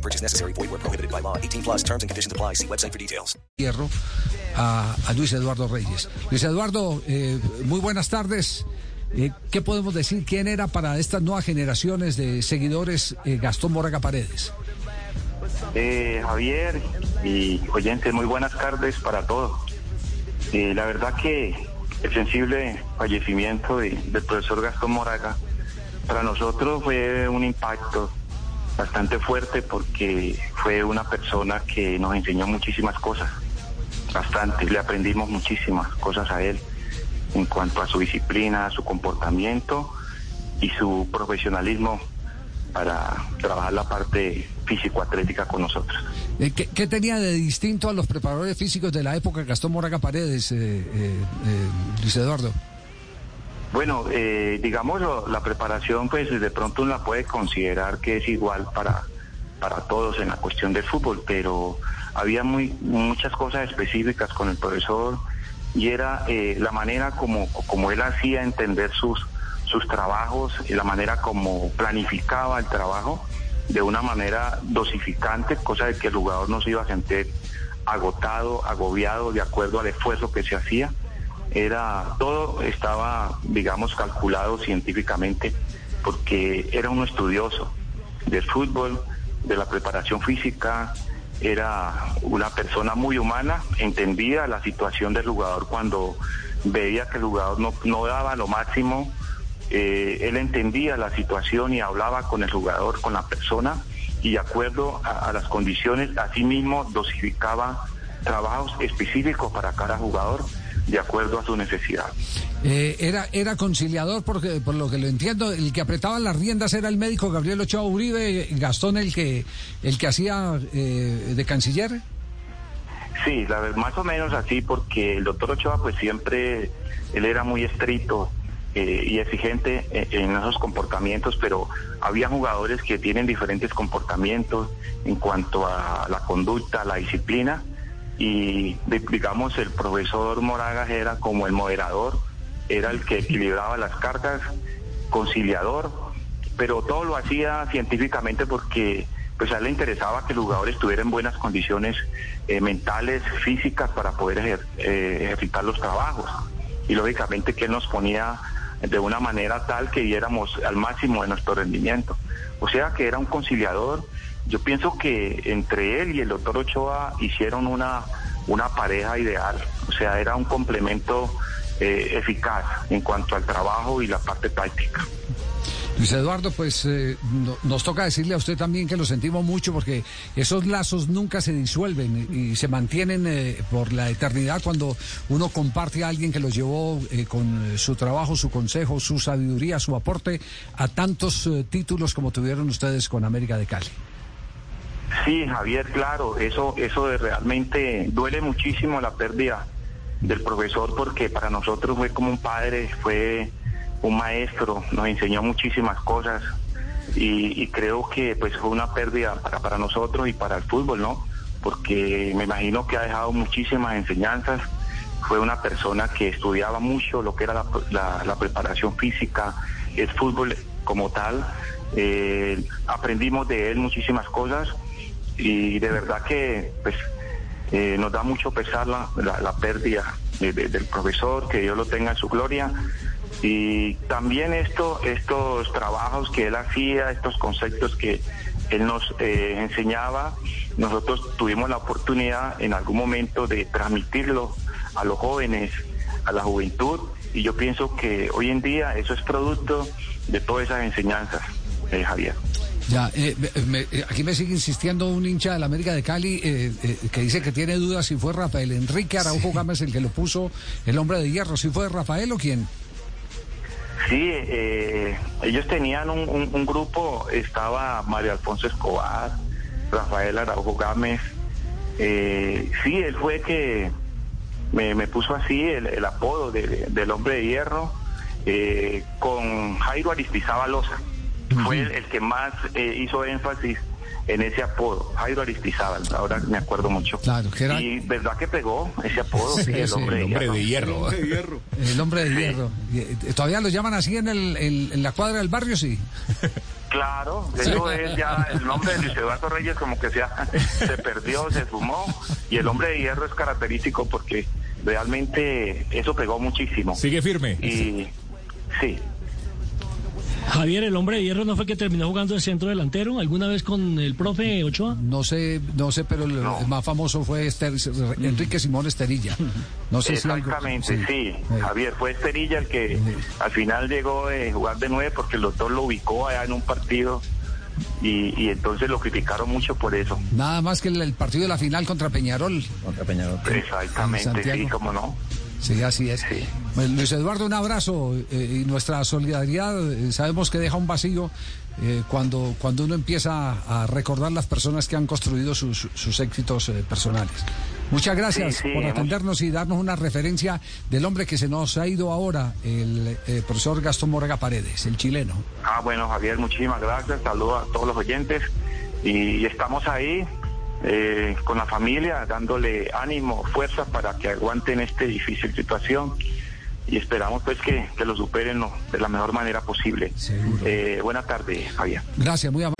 No purchase necessary. Void where prohibited by law. 18 plus terms and conditions apply. See website for details. Hierro a, a Luis Eduardo Reyes. Luis Eduardo, eh, muy buenas tardes. Eh, ¿Qué podemos decir? ¿Quién era para estas nuevas generaciones de seguidores eh, Gastón Moraga Paredes? Eh, Javier y oyentes, muy buenas tardes para todos. Eh, la verdad que el sensible fallecimiento de- del profesor Gastón Moraga para nosotros fue un impacto bastante fuerte porque fue una persona que nos enseñó muchísimas cosas, bastante, le aprendimos muchísimas cosas a él en cuanto a su disciplina, su comportamiento y su profesionalismo para trabajar la parte físico-atlética con nosotros. Eh, ¿qué, tenía de distinto a los preparadores físicos de la época Gastón Moraga Paredes, eh, eh, Luis Eduardo? Bueno, eh, digamos, la preparación, pues de pronto uno la puede considerar que es igual para, para todos en la cuestión del fútbol, pero había muy, muchas cosas específicas con el profesor y era eh, la manera como, como él hacía entender sus, sus trabajos la manera como planificaba el trabajo de una manera dosificante, cosa de que el jugador no se iba a sentir agotado, agobiado de acuerdo al esfuerzo que se hacía era todo estaba digamos calculado científicamente porque era uno estudioso del fútbol de la preparación física era una persona muy humana entendía la situación del jugador cuando veía que el jugador no, no daba lo máximo eh, él entendía la situación y hablaba con el jugador con la persona y de acuerdo a, a las condiciones asimismo dosificaba trabajos específicos para cada jugador de acuerdo a su necesidad. Eh, era, era conciliador, porque por lo que lo entiendo, el que apretaba las riendas era el médico Gabriel Ochoa Uribe, Gastón el que, el que hacía eh, de canciller. Sí, la, más o menos así, porque el doctor Ochoa pues siempre, él era muy estricto eh, y exigente eh, en esos comportamientos, pero había jugadores que tienen diferentes comportamientos en cuanto a la conducta, la disciplina, y digamos el profesor Moragas era como el moderador, era el que equilibraba las cargas, conciliador, pero todo lo hacía científicamente porque pues a él le interesaba que el jugador estuviera en buenas condiciones eh, mentales, físicas para poder ejer- eh, ejercitar los trabajos. Y lógicamente que él nos ponía de una manera tal que diéramos al máximo de nuestro rendimiento. O sea que era un conciliador. Yo pienso que entre él y el doctor Ochoa hicieron una, una pareja ideal. O sea, era un complemento eh, eficaz en cuanto al trabajo y la parte táctica. Luis Eduardo, pues eh, no- nos toca decirle a usted también que lo sentimos mucho porque esos lazos nunca se disuelven y se mantienen eh, por la eternidad cuando uno comparte a alguien que los llevó eh, con eh, su trabajo, su consejo, su sabiduría, su aporte a tantos eh, títulos como tuvieron ustedes con América de Cali. Sí, Javier, claro, eso, eso de realmente duele muchísimo la pérdida del profesor porque para nosotros fue como un padre, fue un maestro, nos enseñó muchísimas cosas y, creo que pues fue una pérdida para, para nosotros y para el fútbol, ¿no? Porque me imagino que ha dejado muchísimas enseñanzas, fue una persona que estudiaba mucho lo que era la, la- la preparación física, el fútbol como tal, eh, aprendimos de él muchísimas cosas y de verdad que pues eh, nos da mucho pesar la, la- pérdida de- de- del profesor, que Dios lo tenga en su gloria. Y también esto, estos trabajos que él hacía, estos conceptos que él nos eh, enseñaba, nosotros tuvimos la oportunidad en algún momento de transmitirlo a los jóvenes, a la juventud, y yo pienso que hoy en día eso es producto de todas esas enseñanzas, eh, Javier. Ya, eh, me- eh, aquí me sigue insistiendo un hincha de la América de Cali eh, eh, que dice que tiene dudas si fue Rafael Enrique Araujo Gámez el que lo puso el hombre de hierro, si fue Rafael o quién. Sí, eh, ellos tenían un, un- un grupo, estaba Mario Alfonso Escobar, Rafael Araujo Gámez, Eh, sí, él fue que me, me puso así el, el apodo de- del hombre de hierro eh, con Jairo Aristizábal Loza. Fue el, el que más eh, hizo énfasis en ese apodo, Jairo Aristizábal, ahora me acuerdo mucho. Claro, que era- Y verdad que pegó ese apodo, sí, Sí, el hombre, el de, Hombre hierro. de hierro. El hombre de hierro. Y, eh, ¿Todavía lo llaman así en, el, en, en la cuadra del barrio? Sí. Claro, eso es ya el nombre de Luis Eduardo Reyes como que se, ha- se perdió, se fumó y el hombre de hierro es característico porque realmente eso pegó muchísimo. Sigue firme. Y sí, Javier, el hombre de hierro no fue que terminó jugando de centro delantero alguna vez con el profe Ochoa. No sé, no sé, pero el, No. más famoso fue Ester- Enrique Simón Esterilla. No sé si algo- exactamente, sí. Eh, Javier, fue Esterilla el que al final llegó a jugar de nueve porque el doctor lo ubicó allá en un partido y, y entonces lo criticaron mucho por eso. Nada más que el, el partido de la final contra Peñarol. Exactamente, Santiago. sí, cómo no. Sí, así es. Sí. Bueno, Luis Eduardo, un abrazo eh, y nuestra solidaridad. eh, sabemos que deja un vacío eh, cuando, cuando uno empieza a recordar las personas que han construido sus, sus éxitos eh, personales. Muchas gracias Sí, sí, por atendernos y darnos una referencia del hombre que se nos ha ido ahora, el eh, profesor Gastón Morega Paredes, el chileno. Ah, bueno, Javier, muchísimas gracias. Saludos a todos los oyentes. Y estamos ahí eh, con la familia, dándole ánimo, fuerza para que aguanten esta difícil situación. Y esperamos pues que, que lo superen ¿no? de la mejor manera posible. Eh, buena tarde, Javier. Gracias, muy amable.